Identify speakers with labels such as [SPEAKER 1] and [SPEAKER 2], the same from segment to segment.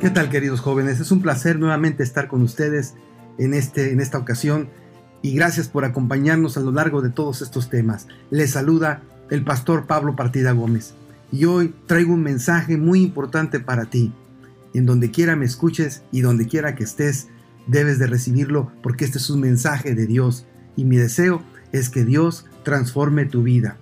[SPEAKER 1] ¿Qué tal queridos jóvenes? Es un placer nuevamente estar con ustedes en, este, en esta ocasión y gracias por acompañarnos a lo largo de todos estos temas. Les saluda el pastor Pablo Partida Gómez y hoy traigo un mensaje muy importante para ti. En donde quiera me escuches y donde quiera que estés, debes de recibirlo porque este es un mensaje de Dios y mi deseo es que Dios transforme tu vida.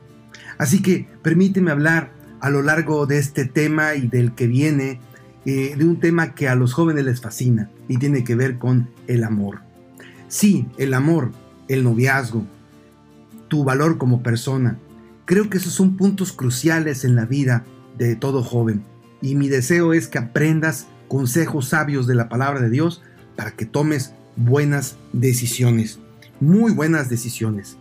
[SPEAKER 1] Así que permíteme hablar a lo largo de este tema y del que viene eh, de un tema que a los jóvenes les fascina y tiene que ver con el amor. Sí, el amor, el noviazgo, tu valor como persona. Creo que esos son puntos cruciales en la vida de todo joven. Y mi deseo es que aprendas consejos sabios de la palabra de Dios para que tomes buenas decisiones. Muy buenas decisiones.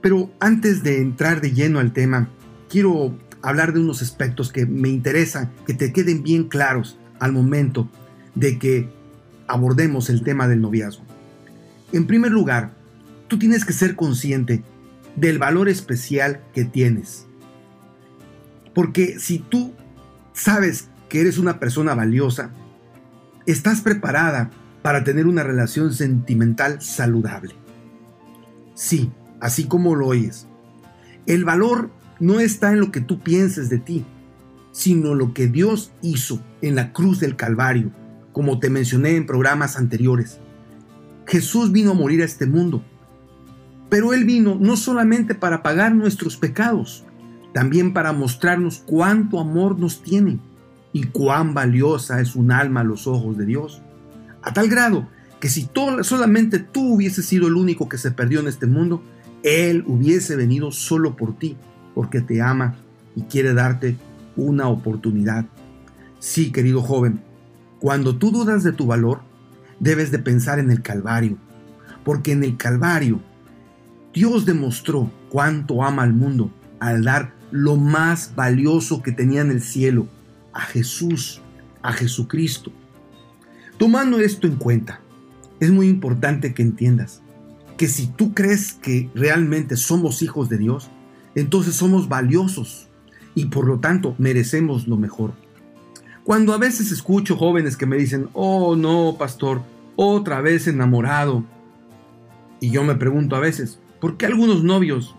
[SPEAKER 1] Pero antes de entrar de lleno al tema, quiero hablar de unos aspectos que me interesan, que te queden bien claros al momento de que abordemos el tema del noviazgo. En primer lugar, tú tienes que ser consciente del valor especial que tienes. Porque si tú sabes que eres una persona valiosa, estás preparada para tener una relación sentimental saludable. Sí, así como lo oyes. El valor no está en lo que tú pienses de ti, sino lo que Dios hizo en la cruz del Calvario, como te mencioné en programas anteriores. Jesús vino a morir a este mundo, pero Él vino no solamente para pagar nuestros pecados, también para mostrarnos cuánto amor nos tiene y cuán valiosa es un alma a los ojos de Dios. A tal grado que si solamente tú hubieses sido el único que se perdió en este mundo, Él hubiese venido solo por ti porque te ama y quiere darte una oportunidad. Sí, querido joven, cuando tú dudas de tu valor, debes de pensar en el Calvario, porque en el Calvario Dios demostró cuánto ama al mundo al dar lo más valioso que tenía en el cielo, a Jesús, a Jesucristo. Tomando esto en cuenta, es muy importante que entiendas que si tú crees que realmente somos hijos de Dios, entonces somos valiosos y por lo tanto merecemos lo mejor. Cuando a veces escucho jóvenes que me dicen, oh no, pastor, otra vez enamorado, y yo me pregunto a veces, ¿por qué algunos novios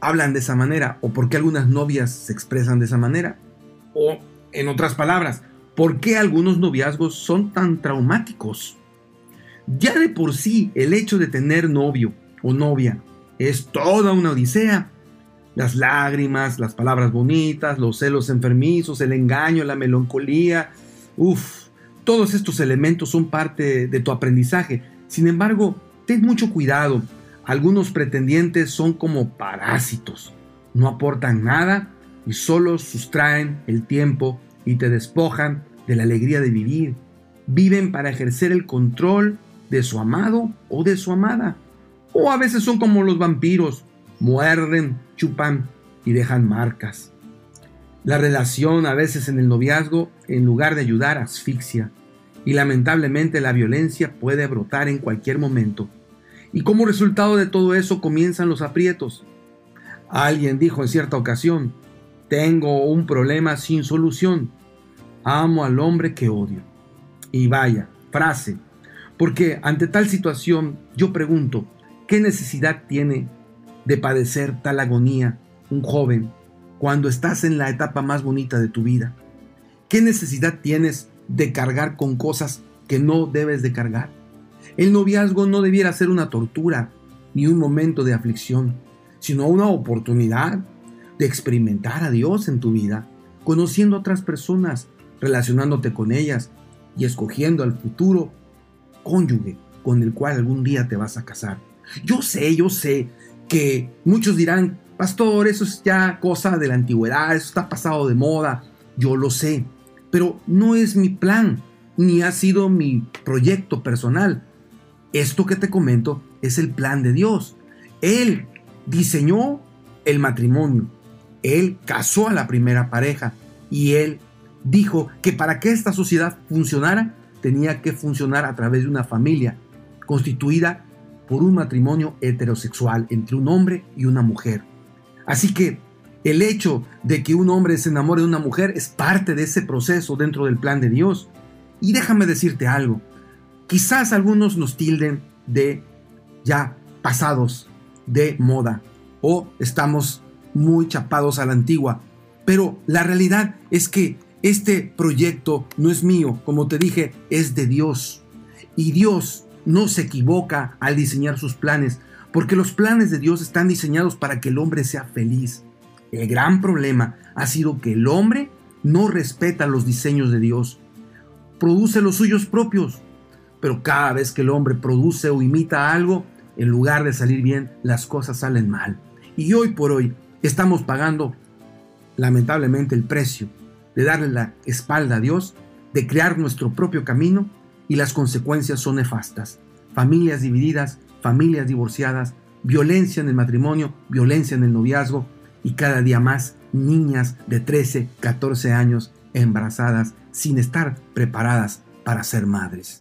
[SPEAKER 1] hablan de esa manera? ¿O por qué algunas novias se expresan de esa manera? O, en otras palabras, ¿por qué algunos noviazgos son tan traumáticos? Ya de por sí el hecho de tener novio o novia es toda una odisea. Las lágrimas, las palabras bonitas, los celos enfermizos, el engaño, la melancolía, uff, todos estos elementos son parte de tu aprendizaje. Sin embargo, ten mucho cuidado. Algunos pretendientes son como parásitos. No aportan nada y solo sustraen el tiempo y te despojan de la alegría de vivir. Viven para ejercer el control de su amado o de su amada. O a veces son como los vampiros, muerden, chupan y dejan marcas. La relación a veces en el noviazgo, en lugar de ayudar, asfixia. Y lamentablemente la violencia puede brotar en cualquier momento. Y como resultado de todo eso comienzan los aprietos. Alguien dijo en cierta ocasión, tengo un problema sin solución. Amo al hombre que odio. Y vaya, frase. Porque ante tal situación yo pregunto, ¿Qué necesidad tiene de padecer tal agonía un joven cuando estás en la etapa más bonita de tu vida? ¿Qué necesidad tienes de cargar con cosas que no debes de cargar? El noviazgo no debiera ser una tortura ni un momento de aflicción, sino una oportunidad de experimentar a Dios en tu vida, conociendo a otras personas, relacionándote con ellas y escogiendo al futuro cónyuge con el cual algún día te vas a casar. Yo sé, yo sé que muchos dirán, pastor, eso es ya cosa de la antigüedad, eso está pasado de moda. Yo lo sé, pero no es mi plan, ni ha sido mi proyecto personal. Esto que te comento es el plan de Dios. Él diseñó el matrimonio. Él casó a la primera pareja y él dijo que para que esta sociedad funcionara tenía que funcionar a través de una familia constituida por un matrimonio heterosexual entre un hombre y una mujer. Así que El hecho de que un hombre se enamore de una mujer es parte de ese proceso dentro del plan de Dios. Y déjame decirte algo. Quizás algunos nos tilden de ya pasados, de moda, o estamos muy chapados a la antigua. Pero la realidad es que este proyecto no es mío, como te dije, es de Dios. Y Dios no se equivoca al diseñar sus planes, porque los planes de Dios están diseñados para que el hombre sea feliz. El gran problema ha sido que el hombre no respeta los diseños de Dios, produce los suyos propios, pero cada vez que el hombre produce o imita algo, en lugar de salir bien, las cosas salen mal. Y hoy por hoy estamos pagando lamentablemente el precio de darle la espalda a Dios, de crear nuestro propio camino y las consecuencias son nefastas. Familias divididas, familias divorciadas, violencia en el matrimonio, violencia en el noviazgo y cada día más niñas de 13, 14 años embarazadas sin estar preparadas para ser madres.